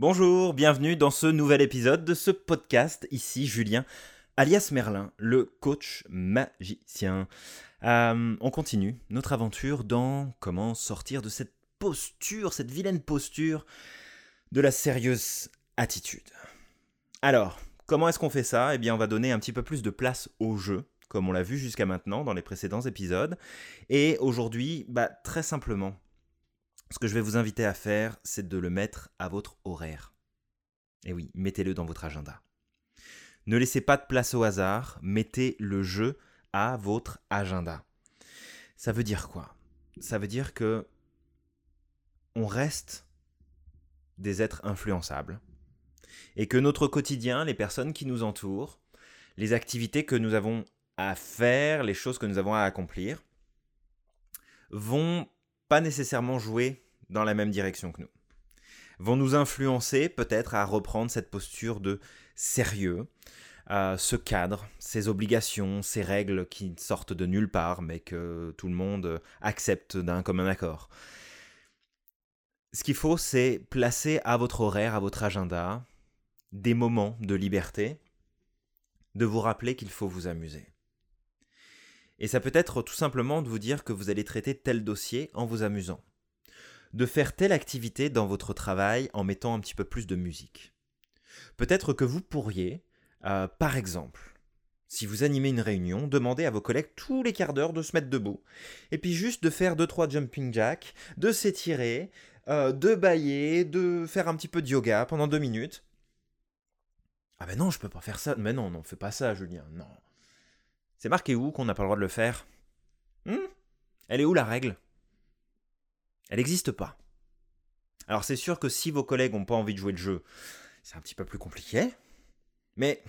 Bonjour, bienvenue dans ce nouvel épisode de ce podcast. Ici Julien, alias Merlin, le coach magicien. Euh, on continue notre aventure dans comment sortir de cette posture, cette vilaine posture de la sérieuse attitude. Alors, comment est-ce qu'on fait ça? Eh bien, on va donner un petit peu plus de place au jeu, comme on l'a vu jusqu'à maintenant dans les précédents épisodes. Et aujourd'hui, bah, très simplement, ce que je vais vous inviter à faire, c'est de le mettre à votre horaire. Et oui, mettez-le dans votre agenda. Ne laissez pas de place au hasard, mettez le jeu à votre agenda. Ça veut dire quoi? Ça veut dire que on reste des êtres influençables et que notre quotidien, les personnes qui nous entourent, les activités que nous avons à faire, les choses que nous avons à accomplir, vont pas nécessairement jouer dans la même direction que nous. Vont nous influencer peut-être à reprendre cette posture de sérieux, ce cadre, ces obligations, ces règles qui sortent de nulle part, mais que tout le monde accepte d'un commun accord. Ce qu'il faut, c'est placer à votre horaire, à votre agenda, des moments de liberté, de vous rappeler qu'il faut vous amuser. Et ça peut être tout simplement de vous dire que vous allez traiter tel dossier en vous amusant. De faire telle activité dans votre travail en mettant un petit peu plus de musique. Peut-être que vous pourriez, euh, par exemple, si vous animez une réunion, demander à vos collègues tous les quarts d'heure de se mettre debout, et puis juste de faire 2-3 jumping jacks, de s'étirer, euh, de bailler, de faire un petit peu de yoga pendant 2 minutes. Ah ben non, je peux pas faire ça. Mais non, non, fais pas ça, Julien, non. C'est marqué où qu'on n'a pas le droit de le faire? Hmm? Elle est où la règle? Elle n'existe pas. Alors c'est sûr que si vos collègues n'ont pas envie de jouer le jeu, c'est un petit peu plus compliqué. Mais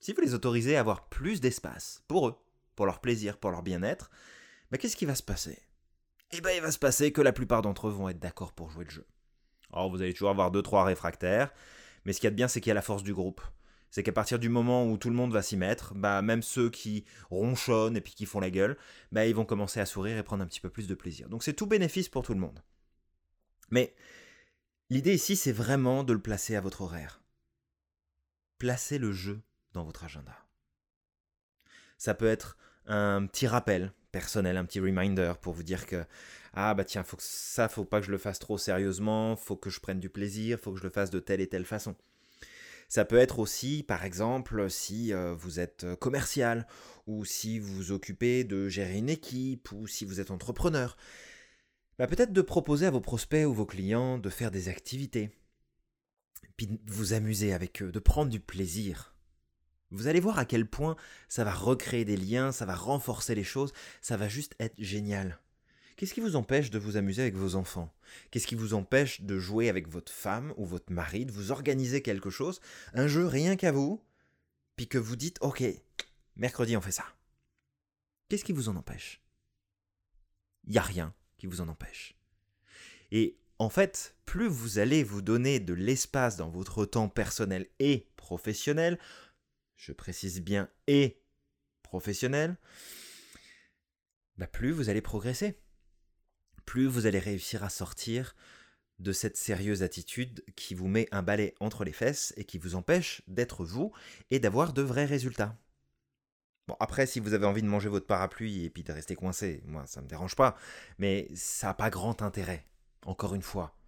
si vous les autorisez à avoir plus d'espace pour eux, pour leur plaisir, pour leur bien-être, bah, qu'est-ce qui va se passer? Eh bien il va se passer que la plupart d'entre eux vont être d'accord pour jouer le jeu. Alors vous allez toujours avoir 2-3 réfractaires, mais ce qu'il y a de bien c'est qu'il y a la force du groupe c'est qu'à partir du moment où tout le monde va s'y mettre, bah même ceux qui ronchonnent et puis qui font la gueule, bah ils vont commencer à sourire et prendre un petit peu plus de plaisir. Donc c'est tout bénéfice pour tout le monde. Mais l'idée ici, c'est vraiment de le placer à votre horaire. Placez le jeu dans votre agenda. Ça peut être un petit rappel personnel, un petit reminder pour vous dire que ah bah tiens, faut que ça, faut pas que je le fasse trop sérieusement, faut que je prenne du plaisir, faut que je le fasse de telle et telle façon. Ça peut être aussi, par exemple, si euh, vous êtes euh, commercial, ou si vous vous occupez de gérer une équipe, ou si vous êtes entrepreneur. Bah, peut-être de proposer à vos prospects ou vos clients de faire des activités, puis de vous amuser avec eux, de prendre du plaisir. Vous allez voir à quel point ça va recréer des liens, ça va renforcer les choses, ça va juste être génial. Qu'est-ce qui vous empêche de vous amuser avec vos enfants? Qu'est-ce qui vous empêche de jouer avec votre femme ou votre mari, de vous organiser quelque chose, un jeu rien qu'à vous, puis que vous dites Ok, mercredi on fait ça Qu'est-ce qui vous en empêche? Il n'y a rien qui vous en empêche. Et en fait, plus vous allez vous donner de l'espace dans votre temps personnel et professionnel, je précise bien et professionnel, bah plus vous allez progresser plus vous allez réussir à sortir de cette sérieuse attitude qui vous met un balai entre les fesses et qui vous empêche d'être vous et d'avoir de vrais résultats. Bon, après, si vous avez envie de manger votre parapluie et puis de rester coincé, moi, ça ne me dérange pas, mais ça n'a pas grand intérêt, encore une fois.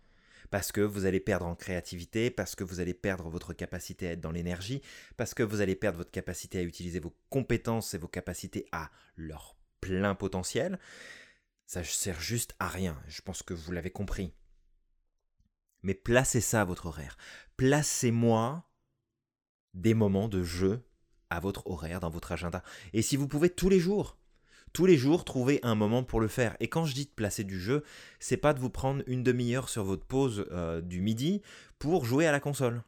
Parce que vous allez perdre en créativité, parce que vous allez perdre votre capacité à être dans l'énergie, parce que vous allez perdre votre capacité à utiliser vos compétences et vos capacités à leur plein potentiel, ça sert juste à rien, je pense que vous l'avez compris. Mais placez ça à votre horaire. Placez-moi des moments de jeu à votre horaire, dans votre agenda. Et si vous pouvez tous les jours, tous les jours, trouver un moment pour le faire. Et quand je dis de placer du jeu, c'est pas de vous prendre une demi-heure sur votre pause euh, du midi pour jouer à la console.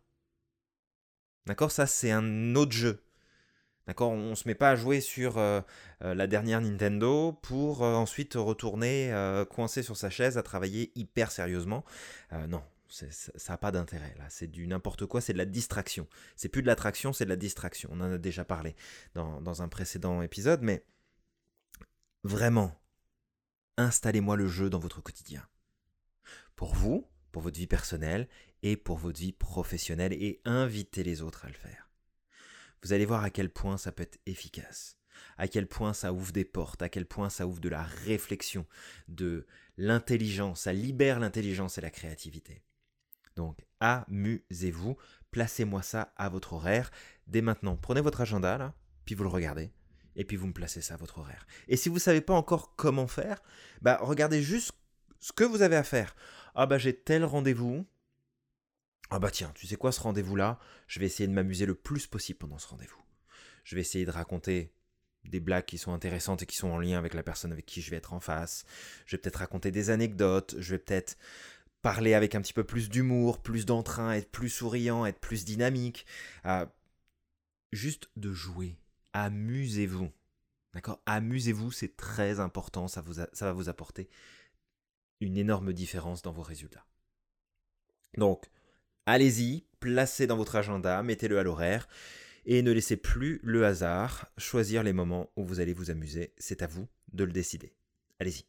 D'accord? Ça, c'est un autre jeu. On ne se met pas à jouer sur euh, euh, la dernière Nintendo pour euh, ensuite retourner coincé sur sa chaise à travailler hyper sérieusement. non, ça n'a pas d'intérêt là. C'est du n'importe quoi, c'est de la distraction. C'est plus de l'attraction, c'est de la distraction. On en a déjà parlé dans un précédent épisode, mais vraiment, installez-moi le jeu dans votre quotidien. Pour vous, pour votre vie personnelle et pour votre vie professionnelle et invitez les autres à le faire. Vous allez voir à quel point ça peut être efficace, à quel point ça ouvre des portes, à quel point ça ouvre de la réflexion, de l'intelligence, ça libère l'intelligence et la créativité. Donc amusez-vous, placez-moi ça à votre horaire dès maintenant. Prenez votre agenda puis vous le regardez et puis vous me placez ça à votre horaire. Et si vous ne savez pas encore comment faire, bah regardez juste ce que vous avez à faire. Ah bah j'ai tel rendez-vous. Ah bah tiens, tu sais quoi ce rendez-vous-là Je vais essayer de m'amuser le plus possible pendant ce rendez-vous. Je vais essayer de raconter des blagues qui sont intéressantes et qui sont en lien avec la personne avec qui je vais être en face. Je vais peut-être raconter des anecdotes, je vais peut-être parler avec un petit peu plus d'humour, plus d'entrain, être plus souriant, être plus dynamique. Ah, juste de jouer, amusez-vous. D'accord? Amusez-vous, c'est très important, ça, vous ça va vous apporter une énorme différence dans vos résultats. Donc, allez-y, placez dans votre agenda, mettez-le à l'horaire et ne laissez plus le hasard choisir les moments où vous allez vous amuser. C'est à vous de le décider. Allez-y.